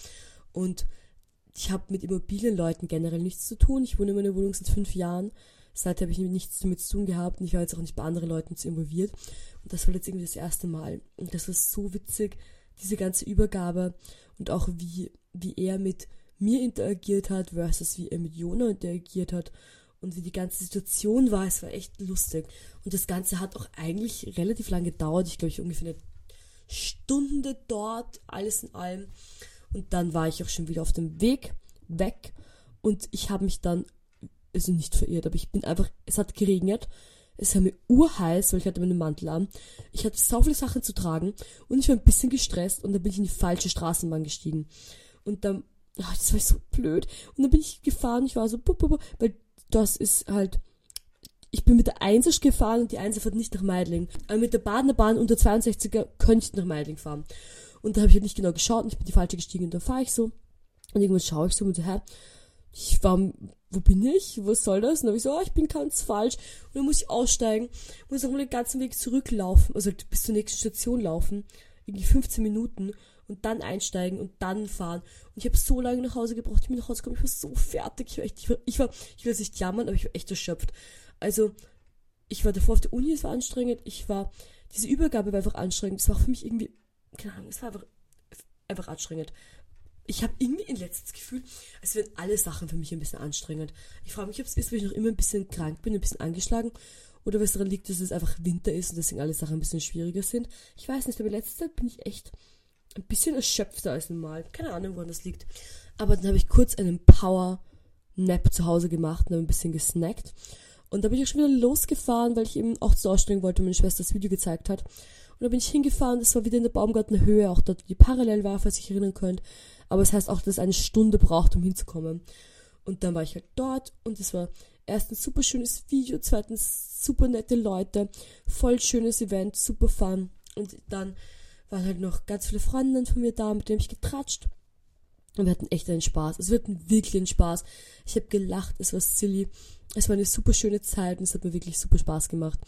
Und ich habe mit Immobilienleuten generell nichts zu tun. Ich wohne in meiner Wohnung seit fünf Jahren. Seitdem habe ich nichts damit zu tun gehabt und ich war jetzt auch nicht bei anderen Leuten zu involviert. Und das war jetzt irgendwie das erste Mal. Und das war so witzig, diese ganze Übergabe und auch wie, wie er mit mir interagiert hat versus wie er mit Jona interagiert hat und wie die ganze Situation war. Es war echt lustig. Und das Ganze hat auch eigentlich relativ lang gedauert. Ich glaube, ich ungefähr eine Stunde dort, alles in allem. Und dann war ich auch schon wieder auf dem Weg weg. Und ich habe mich dann, also nicht verirrt, aber ich bin einfach, es hat geregnet. Es war mir urheiß, weil ich hatte meinen Mantel an. Ich hatte so viele Sachen zu tragen und ich war ein bisschen gestresst und dann bin ich in die falsche Straßenbahn gestiegen. Und dann, ach, das war so blöd. Und dann bin ich gefahren, ich war so, bup, bup, weil das ist halt, ich bin mit der Einser gefahren und die Einser fährt nicht nach Meidling. Aber mit der Badener Bahn unter 62er könnte ich nach Meidling fahren. Und da habe ich halt nicht genau geschaut und ich bin die falsche gestiegen und dann fahre ich so. Und irgendwann schaue ich so und so, hä, ich war, wo bin ich? Was soll das? Und dann habe ich so, oh, ich bin ganz falsch. Und dann muss ich aussteigen, muss auch mal den ganzen Weg zurücklaufen, also bis zur nächsten Station laufen, irgendwie 15 Minuten und dann einsteigen und dann fahren. Und ich habe so lange nach Hause gebraucht, ich bin nach Hause gekommen, ich war so fertig, ich war echt, ich war, ich war, ich will es nicht jammern, aber ich war echt erschöpft. Also, ich war davor auf der Uni, es war anstrengend, ich war, diese Übergabe war einfach anstrengend, es war für mich irgendwie, keine Ahnung, es war einfach, einfach anstrengend ich habe irgendwie ein letztes Gefühl, als wären alle Sachen für mich ein bisschen anstrengend. Ich frage mich, ob es ist, weil ich noch immer ein bisschen krank bin, ein bisschen angeschlagen, oder was daran liegt, dass es einfach Winter ist und deswegen alle Sachen ein bisschen schwieriger sind. Ich weiß nicht, aber in letzter Zeit bin ich echt ein bisschen erschöpfter als normal. Keine Ahnung, woran das liegt. Aber dann habe ich kurz einen Power-Nap zu Hause gemacht und habe ein bisschen gesnackt. Und da bin ich schon wieder losgefahren, weil ich eben auch zur Ausstellung wollte und meine Schwester das Video gezeigt hat. Und da bin ich hingefahren, das war wieder in der Baumgartenhöhe, auch dort, die parallel war, falls ihr euch erinnern könnt. Aber es das heißt auch, dass es eine Stunde braucht, um hinzukommen. Und dann war ich halt dort und es war erstens super schönes Video, zweitens super nette Leute, voll schönes Event, super fun. Und dann waren halt noch ganz viele Freundinnen von mir da, mit denen ich getratscht. Und wir hatten echt einen Spaß. Also wir hatten wirklich einen Spaß. Ich habe gelacht, es war silly. Es war eine super schöne Zeit und es hat mir wirklich super Spaß gemacht.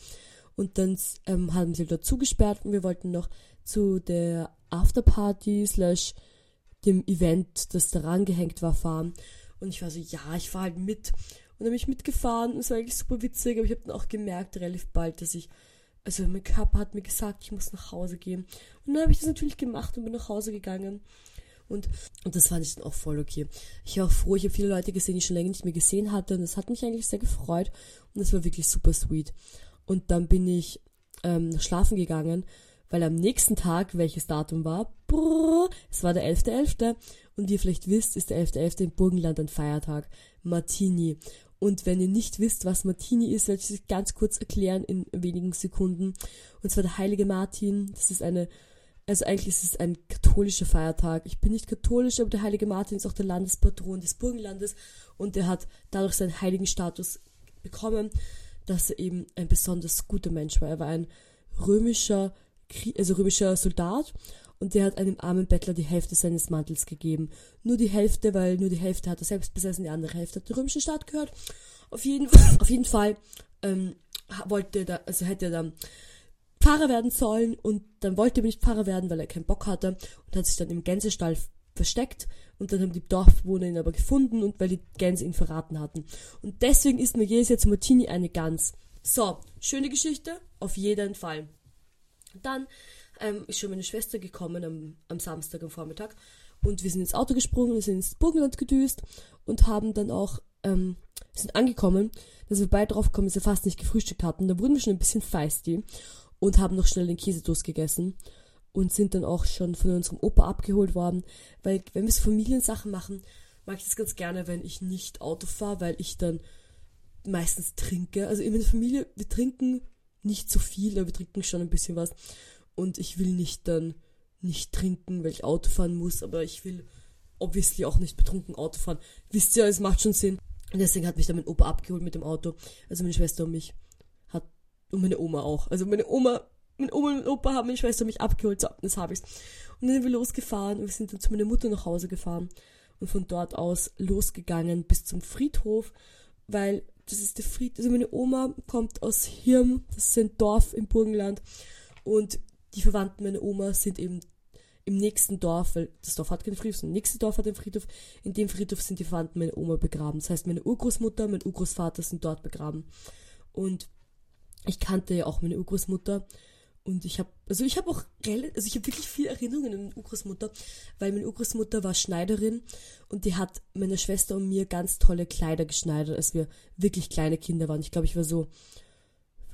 Und dann ähm, haben sie dort zugesperrt und wir wollten noch zu der Afterparty slash dem Event, das daran gehängt war, fahren. Und ich war so, ja, ich fahre halt mit. Und dann bin ich mitgefahren und es war eigentlich super witzig, aber ich habe dann auch gemerkt, relativ bald, dass ich, also mein Körper hat mir gesagt, ich muss nach Hause gehen. Und dann habe ich das natürlich gemacht und bin nach Hause gegangen. Und, und das fand ich dann auch voll okay. Ich war auch froh, ich habe viele Leute gesehen, die ich schon länger nicht mehr gesehen hatte und das hat mich eigentlich sehr gefreut und das war wirklich super sweet. Und dann bin ich ähm, schlafen gegangen weil am nächsten Tag, welches Datum war, brrr, es war der 11.11. .11. und wie ihr vielleicht wisst, ist der 11.11. .11. im Burgenland ein Feiertag, Martini. Und wenn ihr nicht wisst, was Martini ist, werde ich es ganz kurz erklären in wenigen Sekunden. Und zwar der heilige Martin, das ist eine, also eigentlich ist es ein katholischer Feiertag. Ich bin nicht katholisch, aber der heilige Martin ist auch der Landespatron des Burgenlandes und er hat dadurch seinen heiligen Status bekommen, dass er eben ein besonders guter Mensch war. Er war ein römischer also römischer Soldat und der hat einem armen Bettler die Hälfte seines Mantels gegeben. Nur die Hälfte, weil nur die Hälfte hat er selbst besessen, die andere Hälfte hat der römischen Staat gehört. Auf jeden, auf jeden Fall ähm, wollte da, also hätte er dann Pfarrer werden sollen und dann wollte er nicht Pfarrer werden, weil er keinen Bock hatte und hat sich dann im Gänsestall versteckt und dann haben die Dorfbewohner ihn aber gefunden und weil die Gänse ihn verraten hatten. Und deswegen ist mir jedes Jahr Martini eine Gans. So, schöne Geschichte, auf jeden Fall. Dann ähm, ist schon meine Schwester gekommen am, am Samstag am Vormittag und wir sind ins Auto gesprungen, wir sind ins Burgenland gedüst und haben dann auch, ähm, sind angekommen, dass wir beide drauf kommen, dass wir fast nicht gefrühstückt hatten. Da wurden wir schon ein bisschen feisty und haben noch schnell den Käsetoast gegessen und sind dann auch schon von unserem Opa abgeholt worden, weil wenn wir so Familiensachen machen, mag ich das ganz gerne, wenn ich nicht Auto fahre, weil ich dann meistens trinke. Also in meiner Familie, wir trinken nicht so viel, aber wir trinken schon ein bisschen was. Und ich will nicht dann nicht trinken, weil ich Auto fahren muss, aber ich will obviously auch nicht betrunken Auto fahren. Wisst ihr, es macht schon Sinn. Und deswegen hat mich dann mein Opa abgeholt mit dem Auto. Also meine Schwester und mich. Hat, und meine Oma auch. Also meine Oma, meine Oma und mein Opa haben meine Schwester und mich abgeholt. So, das habe ich's. Und dann sind wir losgefahren und wir sind dann zu meiner Mutter nach Hause gefahren und von dort aus losgegangen bis zum Friedhof, weil das ist der Fried, also meine Oma kommt aus Hirm, das ist ein Dorf im Burgenland und die Verwandten meiner Oma sind eben im nächsten Dorf, weil das Dorf hat keinen Friedhof, das nächste Dorf hat einen Friedhof, in dem Friedhof sind die Verwandten meiner Oma begraben. Das heißt, meine Urgroßmutter, mein Urgroßvater sind dort begraben. Und ich kannte ja auch meine Urgroßmutter und ich habe, also ich habe auch, also ich habe wirklich viel Erinnerungen an meine Urgroßmutter, weil meine Urgroßmutter war Schneiderin und die hat meiner Schwester und mir ganz tolle Kleider geschneidert, als wir wirklich kleine Kinder waren. Ich glaube, ich war so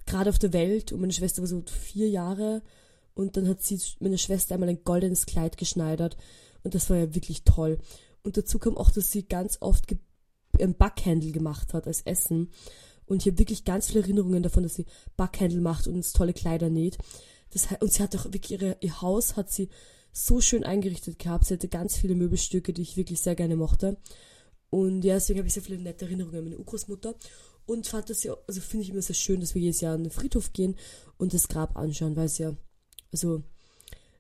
gerade auf der Welt und meine Schwester war so vier Jahre und dann hat sie meine Schwester einmal ein goldenes Kleid geschneidert und das war ja wirklich toll. Und dazu kam auch, dass sie ganz oft ein Backhandel gemacht hat als Essen Und ich habe wirklich ganz viele Erinnerungen davon, dass sie Backhändel macht und uns tolle Kleider näht. Das, und sie hat auch wirklich ihre, ihr Haus hat sie so schön eingerichtet gehabt. Sie hatte ganz viele Möbelstücke, die ich wirklich sehr gerne mochte. Und ja, deswegen habe ich sehr viele nette Erinnerungen an meine Urgroßmutter. Und fand das ja, also finde ich immer sehr schön, dass wir jedes Jahr an den Friedhof gehen und das Grab anschauen, weil es ja, also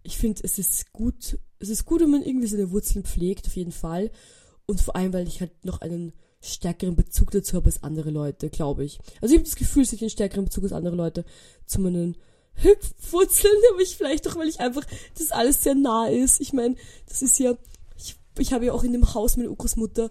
ich finde, es ist gut, es ist gut, wenn man irgendwie seine Wurzeln pflegt, auf jeden Fall. Und vor allem, weil ich halt noch einen stärkeren Bezug dazu habe als andere Leute, glaube ich. Also ich habe das Gefühl, dass ich einen stärkeren Bezug als andere Leute zu meinen Hüpfwurzeln habe ich vielleicht auch, weil ich einfach, das alles sehr nah ist. Ich meine, das ist ja, ich, ich habe ja auch in dem Haus meiner Urgroßmutter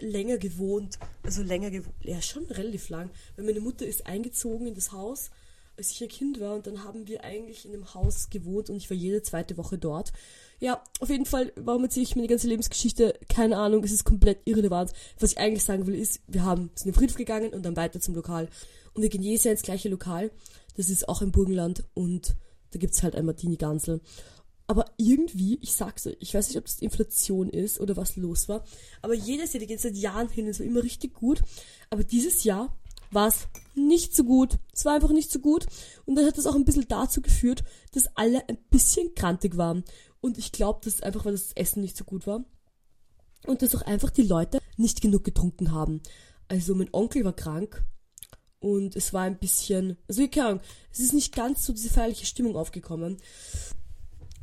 länger gewohnt. Also länger gewohnt, ja schon relativ lang. Weil meine Mutter ist eingezogen in das Haus, als ich ein Kind war und dann haben wir eigentlich in dem Haus gewohnt und ich war jede zweite Woche dort. Ja, auf jeden Fall, warum erzähle ich meine ganze Lebensgeschichte? Keine Ahnung, es ist komplett irrelevant. Was ich eigentlich sagen will, ist, wir haben, sind in Friedhof gegangen und dann weiter zum Lokal. Und wir gehen jedes Jahr ins gleiche Lokal. Das ist auch im Burgenland und da gibt's halt ein Martini-Gansel. Aber irgendwie, ich sag's euch, ich weiß nicht, ob das Inflation ist oder was los war, aber jedes Jahr, die geht seit Jahren hin, es war immer richtig gut. Aber dieses Jahr war es nicht so gut. Es war einfach nicht so gut. Und dann hat das auch ein bisschen dazu geführt, dass alle ein bisschen krantig waren. Und ich glaube, das ist einfach, weil das Essen nicht so gut war. Und dass auch einfach die Leute nicht genug getrunken haben. Also mein Onkel war krank. Und es war ein bisschen, also keine Ahnung, es ist nicht ganz so diese feierliche Stimmung aufgekommen.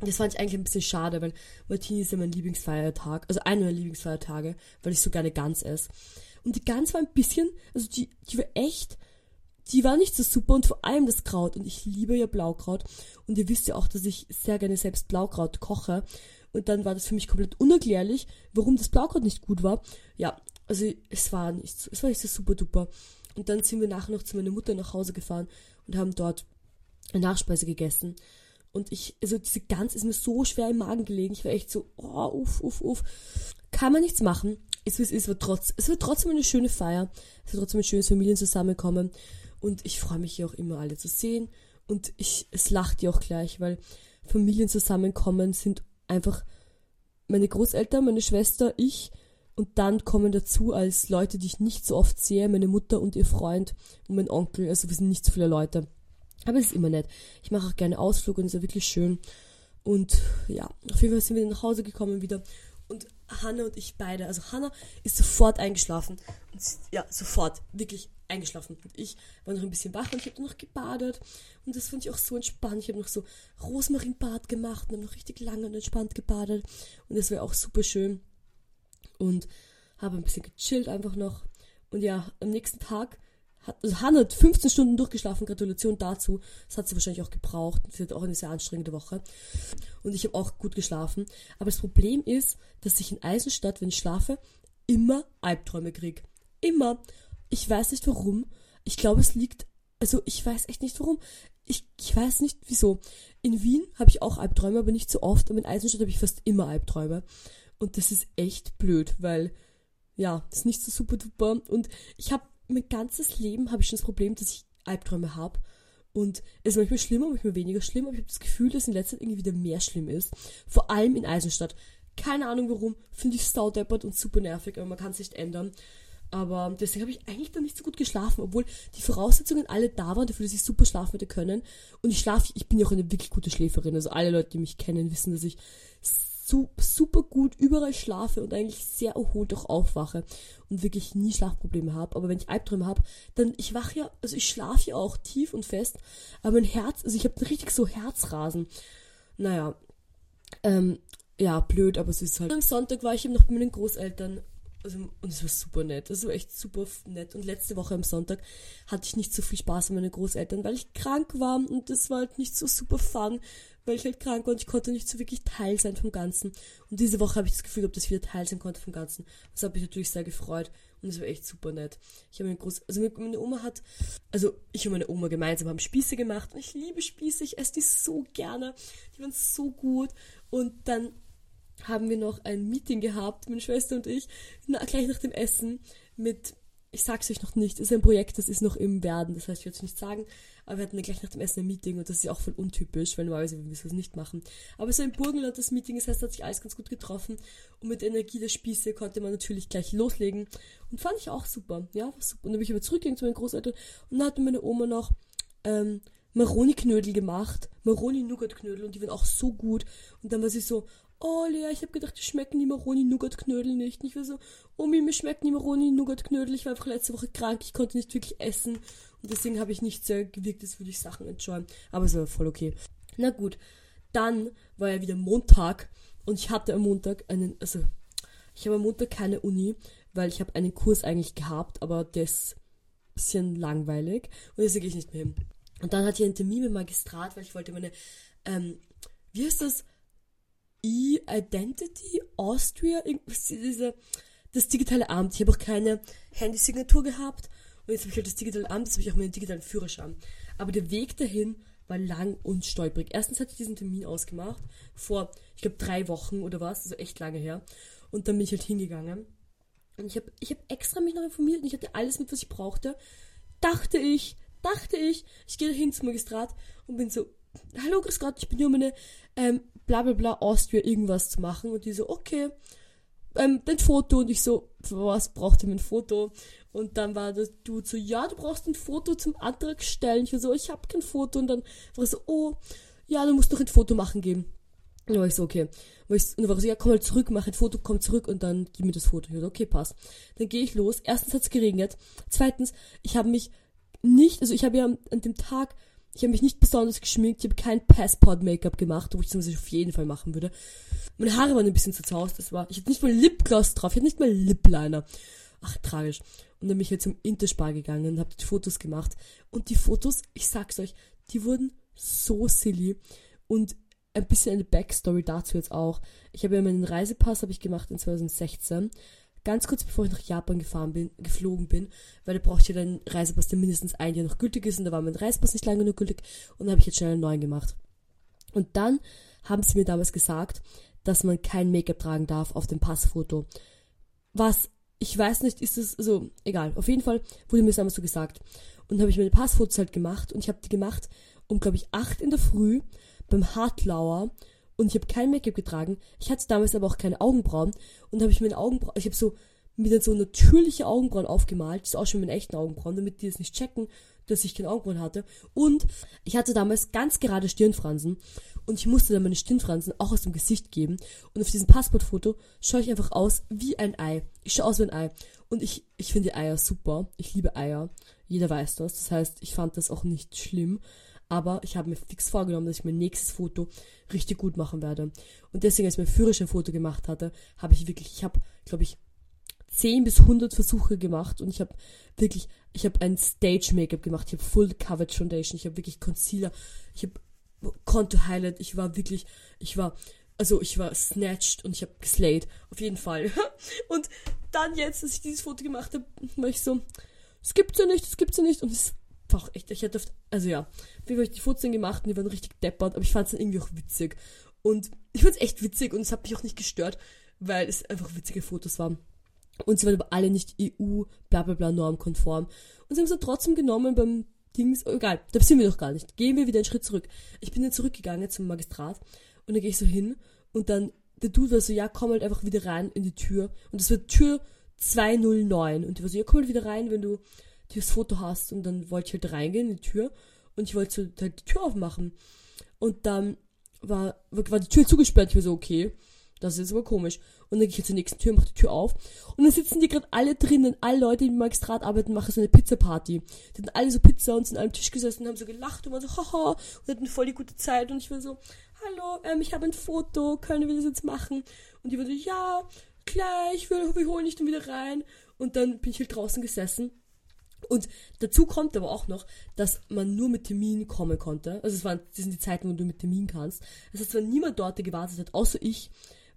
Das fand ich eigentlich ein bisschen schade, weil Martini ist ja mein Lieblingsfeiertag, also einer meiner Lieblingsfeiertage, weil ich so gerne Gans esse. Und die Gans war ein bisschen, also die, die war echt, die war nicht so super und vor allem das Kraut. Und ich liebe ja Blaukraut. Und ihr wisst ja auch, dass ich sehr gerne selbst Blaukraut koche. Und dann war das für mich komplett unerklärlich, warum das Blaukraut nicht gut war. Ja, also es war nicht so, es war nicht so super duper. Und dann sind wir nachher noch zu meiner Mutter nach Hause gefahren und haben dort eine Nachspeise gegessen. Und ich, also diese Gans ist mir so schwer im Magen gelegen. Ich war echt so, oh, uff, uff, uff. Kann man nichts machen. Ist wie es ist, trotz, es wird trotzdem eine schöne Feier. Es wird trotzdem ein schönes Familienzusammenkommen. Und ich freue mich hier auch immer alle zu sehen. Und ich, es lacht ja auch gleich, weil Familienzusammenkommen sind einfach meine Großeltern, meine Schwester, ich. Und dann kommen dazu als Leute, die ich nicht so oft sehe, meine Mutter und ihr Freund und mein Onkel. Also wir sind nicht so viele Leute. Aber es ist immer nett. Ich mache auch gerne Ausflug und es ist ja wirklich schön. Und ja, auf jeden Fall sind wir nach Hause gekommen wieder. Und Hanna und ich beide, also Hanna ist sofort eingeschlafen. Und ja, sofort, wirklich eingeschlafen. Und ich war noch ein bisschen wach und ich habe noch gebadet. Und das fand ich auch so entspannt. Ich habe noch so Rosmarinbad gemacht und habe noch richtig lange und entspannt gebadet. Und das war auch super schön. Und habe ein bisschen gechillt einfach noch. Und ja, am nächsten Tag hat, also Hannah hat 15 Stunden durchgeschlafen, Gratulation dazu. Das hat sie wahrscheinlich auch gebraucht. Sie hat auch eine sehr anstrengende Woche. Und ich habe auch gut geschlafen. Aber das Problem ist, dass ich in Eisenstadt, wenn ich schlafe, immer Albträume kriege. Immer. Ich weiß nicht warum. Ich glaube, es liegt, also ich weiß echt nicht warum. Ich, ich weiß nicht wieso. In Wien habe ich auch Albträume, aber nicht so oft. Aber in Eisenstadt habe ich fast immer Albträume. Und das ist echt blöd, weil, ja, das ist nicht so super duper. Und ich habe mein ganzes Leben habe ich schon das Problem, dass ich Albträume habe. Und es ist manchmal schlimmer, manchmal weniger schlimm, aber ich habe das Gefühl, dass in letzter Zeit irgendwie wieder mehr schlimm ist. Vor allem in Eisenstadt. Keine Ahnung warum, finde ich saudeppert und super nervig, aber man kann es nicht ändern. Aber deswegen habe ich eigentlich dann nicht so gut geschlafen, obwohl die Voraussetzungen alle da waren, dafür, dass ich super schlafen hätte können. Und ich schlafe, ich bin ja auch eine wirklich gute Schläferin. Also alle Leute, die mich kennen, wissen, dass ich so, super gut überall schlafe und eigentlich sehr erholt auch aufwache und wirklich nie Schlafprobleme habe. Aber wenn ich Albträume habe, dann ich wache ja, also ich schlafe ja auch tief und fest, aber mein Herz, also ich habe richtig so Herzrasen. Naja, ähm, ja, blöd, aber es ist halt. Am Sonntag war ich eben noch bei meinen Großeltern also, und es war super nett. Es war echt super nett. Und letzte Woche am Sonntag hatte ich nicht so viel Spaß mit meinen Großeltern, weil ich krank war und das war halt nicht so super fun, weil ich halt krank war und ich konnte nicht so wirklich Teil sein vom Ganzen. Und diese Woche habe ich das Gefühl gehabt, dass ich wieder Teil sein konnte vom Ganzen. Das hat mich natürlich sehr gefreut und es war echt super nett. Ich habe mir groß, also meine Oma hat, also ich und meine Oma gemeinsam haben Spieße gemacht und ich liebe Spieße, ich esse die so gerne. Die waren so gut und dann haben wir noch ein Meeting gehabt, meine Schwester und ich, na, gleich nach dem Essen mit ich sag's euch noch nicht, ist ein Projekt, das ist noch im Werden, das heißt, ich werde es nicht sagen, aber wir hatten gleich nach dem Essen ein Meeting und das ist ja auch voll untypisch, weil normalerweise würden wir sowas nicht machen. Aber so im Burgenland das Meeting, das heißt, hat sich alles ganz gut getroffen und mit der Energie der Spieße konnte man natürlich gleich loslegen und fand ich auch super, ja, war super. Und dann bin ich aber zurückgegangen zu meinen Großeltern und dann hatte meine Oma noch, ähm, Maroni-Knödel gemacht, Maroni-Nougat-Knödel und die waren auch so gut. Und dann war sie so, oh Lea, ich habe gedacht, die schmecken die Maroni-Nougat-Knödel nicht. Und ich war so, Omi, mir schmecken die Maroni-Nougat-Knödel. Ich war einfach letzte Woche krank, ich konnte nicht wirklich essen. Und deswegen habe ich nicht sehr gewirkt, als würde ich Sachen entscheuen. Aber es war voll okay. Na gut, dann war ja wieder Montag und ich hatte am Montag einen, also ich habe am Montag keine Uni, weil ich habe einen Kurs eigentlich gehabt, aber der ist ein bisschen langweilig und deswegen gehe ich nicht mehr hin. Und dann hatte ich einen Termin mit Magistrat, weil ich wollte meine, ähm, wie heißt das? E-Identity Austria, diese, das digitale Amt. Ich habe auch keine Handysignatur gehabt. Und jetzt habe ich halt das digitale Amt, jetzt habe ich auch meinen digitalen Führerschein. Aber der Weg dahin war lang und stolperig. Erstens hatte ich diesen Termin ausgemacht, vor, ich glaube, drei Wochen oder was, also echt lange her. Und dann bin ich halt hingegangen. Und ich habe ich hab extra mich noch informiert und ich hatte alles mit, was ich brauchte. Dachte ich, dachte ich, ich gehe hin zum Magistrat und bin so, hallo, grüß Gott, ich bin hier, um eine ähm, bla bla bla Austria irgendwas zu machen. Und die so, okay, ähm, dein Foto. Und ich so, für was braucht ihr mein Foto? Und dann war das Dude so, ja, du brauchst ein Foto zum Antrag stellen. Ich so, ich habe kein Foto. Und dann war ich so, oh, ja, du musst noch ein Foto machen geben. Und dann war ich so, okay. Und, dann war ich so, ja, komm mal zurück, mach ein Foto, komm zurück und dann gib mir das Foto. Ich so, okay, passt. Dann gehe ich los. Erstens hat's geregnet. Zweitens, ich habe mich nicht, also ich habe ja an dem Tag, ich habe mich nicht besonders geschminkt, ich habe kein Passport-Make-up gemacht, wo ich das auf jeden Fall machen würde. Meine Haare waren ein bisschen zerzaust, das war, ich hatte nicht mal Lipgloss drauf, ich hatte nicht mal Lip-Liner. Ach, tragisch. Und dann bin ich jetzt zum Interspar gegangen und habe die Fotos gemacht. Und die Fotos, ich sag's euch, die wurden so silly. Und ein bisschen eine Backstory dazu jetzt auch. Ich habe ja meinen Reisepass habe ich gemacht in 2016 ganz kurz bevor ich nach Japan gefahren bin, geflogen bin, weil da braucht ihr dann Reisepass, der mindestens ein Jahr noch gültig ist und da war mein Reisepass nicht lange genug gültig und dann habe ich jetzt schnell einen neuen gemacht. Und dann haben sie mir damals gesagt, dass man kein Make-up tragen darf auf dem Passfoto. Was, ich weiß nicht, ist es, also, egal. Auf jeden Fall wurde mir das damals so gesagt. Und habe ich meine Passfotos halt gemacht und ich habe die gemacht um, glaube ich, acht in der Früh beim Hartlauer und ich habe kein Make-up getragen. Ich hatte damals aber auch keine Augenbrauen und habe ich meine Augenbrauen, ich habe so mir so natürliche Augenbrauen aufgemalt, das ist auch schon meine echten Augenbrauen, damit die es nicht checken, dass ich keine Augenbrauen hatte. Und ich hatte damals ganz gerade Stirnfransen und ich musste dann meine Stirnfransen auch aus dem Gesicht geben. Und auf diesem Passportfoto schaue ich einfach aus wie ein Ei. Ich schaue aus wie ein Ei. Und ich, ich finde Eier super. Ich liebe Eier. Jeder weiß das. Das heißt, ich fand das auch nicht schlimm. Aber ich habe mir fix vorgenommen, dass ich mein nächstes Foto richtig gut machen werde. Und deswegen, als ich mein Führerschein-Foto gemacht hatte, habe ich wirklich, ich habe, glaube ich, 10 bis 100 Versuche gemacht und ich habe wirklich, ich habe ein Stage-Make-up gemacht, ich habe Full Coverage Foundation, ich habe wirklich Concealer, ich habe Contour Highlight, ich war wirklich, ich war, also ich war snatched und ich habe geslayed, auf jeden Fall. und dann jetzt, als ich dieses Foto gemacht habe, war ich so, es gibt's ja nicht, es gibt's ja nicht. Und es auch echt, ich hätte oft, also ja, wie habe ich die Fotos gemacht und die waren richtig deppert, aber ich fand es dann irgendwie auch witzig. Und ich fand es echt witzig und es hat mich auch nicht gestört, weil es einfach witzige Fotos waren. Und sie waren aber alle nicht EU, bla bla bla, normkonform. Und sie haben es dann trotzdem genommen beim Dings, oh, egal, da sind wir doch gar nicht. Gehen wir wieder einen Schritt zurück. Ich bin dann zurückgegangen zum Magistrat und dann gehe ich so hin und dann, der Dude war so, ja, komm halt einfach wieder rein in die Tür. Und das war Tür 209. Und die war so, ja, komm halt wieder rein, wenn du das Foto hast. Und dann wollte ich halt reingehen in die Tür und ich wollte halt die Tür aufmachen. Und dann war, war die Tür zugesperrt. Ich war so, okay, das ist aber komisch. Und dann gehe ich zur nächsten Tür, mache die Tür auf. Und dann sitzen die gerade alle drinnen. Alle Leute, die im Magistrat arbeiten, machen so eine Pizza-Party. Die hatten alle so Pizza und sind an einem Tisch gesessen und haben so gelacht und waren so, haha, und hatten voll die gute Zeit. Und ich war so, hallo, ähm, ich habe ein Foto, können wir das jetzt machen? Und die waren so, ja, gleich, wir, wir holen dich dann wieder rein. Und dann bin ich halt draußen gesessen und dazu kommt aber auch noch, dass man nur mit Termin kommen konnte. Also es waren, das sind die Zeiten, wo du mit Termin kannst. Das heißt, wenn niemand dort gewartet hat, außer ich,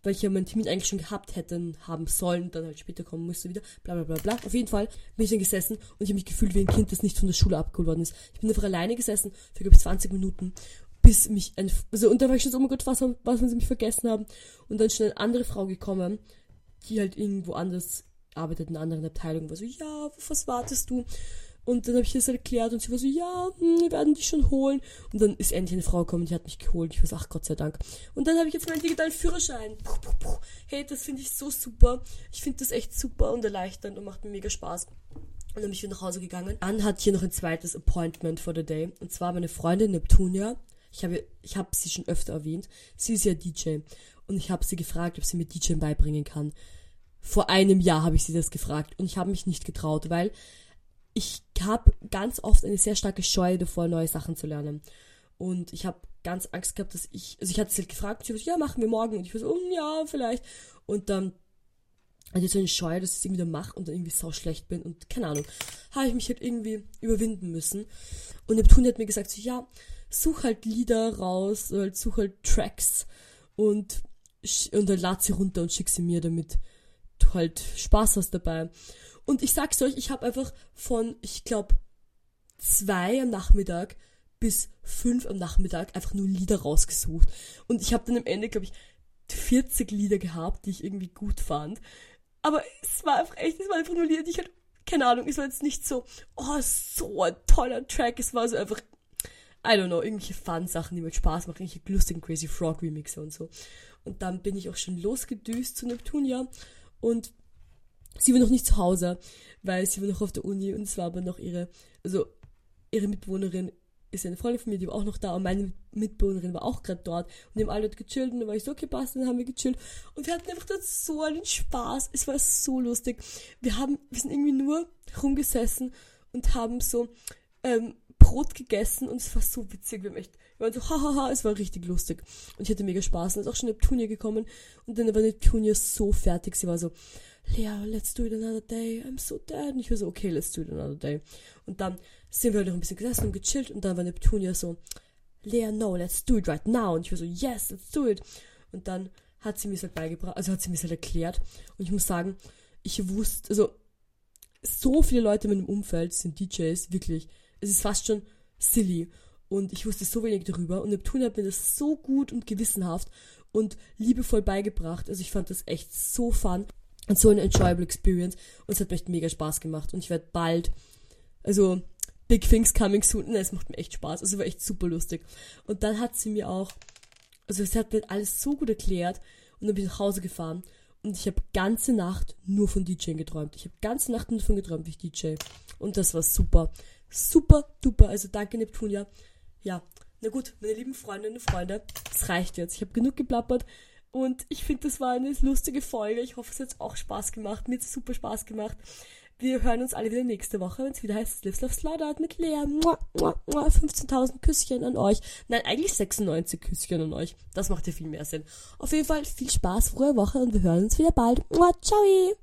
weil ich ja meinen Termin eigentlich schon gehabt hätte, haben sollen, dann halt später kommen musste wieder, bla bla bla bla. Auf jeden Fall bin ich dann gesessen und ich habe mich gefühlt wie ein Kind, das nicht von der Schule abgeholt worden ist. Ich bin einfach alleine gesessen für, glaube ich, 20 Minuten, bis mich ein, also, und da war ich schon so, oh mein Gott, was, was, wenn sie mich vergessen haben. Und dann ist schon eine andere Frau gekommen, die halt irgendwo anders arbeitet in einer anderen Abteilung, war so, ja, was wartest du? Und dann habe ich das erklärt und sie war so, ja, hm, wir werden dich schon holen. Und dann ist endlich eine Frau gekommen, die hat mich geholt. Ich war so, ach Gott sei Dank. Und dann habe ich jetzt meinen digitalen Führerschein. Puh, puh, puh. Hey, das finde ich so super. Ich finde das echt super und erleichternd und macht mir mega Spaß. Und dann bin ich wieder nach Hause gegangen. Dann hat hier noch ein zweites Appointment for the day. Und zwar meine Freundin Neptunia. Ich habe, ich habe sie schon öfter erwähnt. Sie ist ja DJ. Und ich habe sie gefragt, ob sie mir DJ beibringen kann. Vor einem Jahr habe ich sie das gefragt. Und ich habe mich nicht getraut, weil ich habe ganz oft eine sehr starke Scheu davor, neue Sachen zu lernen. Und ich habe ganz Angst gehabt, dass ich, also ich hatte sie halt gefragt, sie war ja, machen wir morgen. Und ich war so, oh, ja, vielleicht. Und dann hatte ich so eine Scheu, dass ich es irgendwie dann mache und dann irgendwie sau schlecht bin. Und keine Ahnung, habe ich mich halt irgendwie überwinden müssen. Und Neptun hat mir gesagt, so, ja, such halt Lieder raus, halt, such halt Tracks und, und dann lad sie runter und schick sie mir, damit halt Spaß hast dabei. Und ich sag's euch, ich habe einfach von, ich glaube, zwei am Nachmittag bis fünf am Nachmittag einfach nur Lieder rausgesucht. Und ich habe dann am Ende, glaube ich, 40 Lieder gehabt, die ich irgendwie gut fand. Aber es war einfach echt, es war einfach nur Lieder, die ich halt, keine Ahnung, es war jetzt nicht so, oh, so ein toller Track. Es war so einfach, I don't know, irgendwelche Fun-Sachen, die mir Spaß machen, irgendwelche lustigen Crazy Frog Remixe und so. Und dann bin ich auch schon losgedüst zu Neptunia und sie war noch nicht zu Hause, weil sie war noch auf der Uni und es war aber noch ihre, also ihre Mitbewohnerin ist eine Freundin von mir, die war auch noch da und meine Mitbewohnerin war auch gerade dort. Und die haben alle dort gechillt und dann war ich so, okay, passt, dann haben wir gechillt. Und wir hatten einfach dort so einen Spaß, es war so lustig. Wir haben, wir sind irgendwie nur rumgesessen und haben so ähm, Brot gegessen und es war so witzig, wir haben echt, wir waren so, hahaha, es war richtig lustig und ich hatte mega Spaß und es ist auch schon Neptunia gekommen und dann war Neptunia so fertig, sie war so, Lea, let's do it another day, I'm so dead. Und ich war so, okay, let's do it another day. Und dann sind wir halt noch ein bisschen gesessen und gechillt und dann war Neptunia so, Lea, no, let's do it right now. Und ich war so, yes, let's do it. Und dann hat sie mir es halt beigebracht, also hat sie mir es halt erklärt. Und ich muss sagen, ich wusste, also so viele Leute in meinem Umfeld sind DJs, wirklich. Es ist fast schon silly. Und ich wusste so wenig darüber. Und Neptun hat mir das so gut und gewissenhaft und liebevoll beigebracht. Also ich fand das echt so fun und so eine enjoyable Experience. Und es hat mir echt mega Spaß gemacht. Und ich werde bald, also Big Things coming soon. Es macht mir echt Spaß. Also war echt super lustig. Und dann hat sie mir auch, also sie hat mir alles so gut erklärt. Und dann bin ich nach Hause gefahren. Und ich habe ganze Nacht nur von DJing geträumt. Ich habe ganze Nacht nur davon geträumt, wie ich DJ. Und das war super. Super, duper. Also danke, Neptunia. Ja, na gut, meine lieben Freundinnen und Freunde, es reicht jetzt. Ich habe genug geplappert. Und ich finde, das war eine lustige Folge. Ich hoffe, es hat auch Spaß gemacht. Mir hat es super Spaß gemacht. Wir hören uns alle wieder nächste Woche, wenn es wieder heißt Lives Love Slaughtered mit Lea. 15.000 Küsschen an euch. Nein, eigentlich 96 Küsschen an euch. Das macht ja viel mehr Sinn. Auf jeden Fall viel Spaß, frohe Woche und wir hören uns wieder bald. Ciao!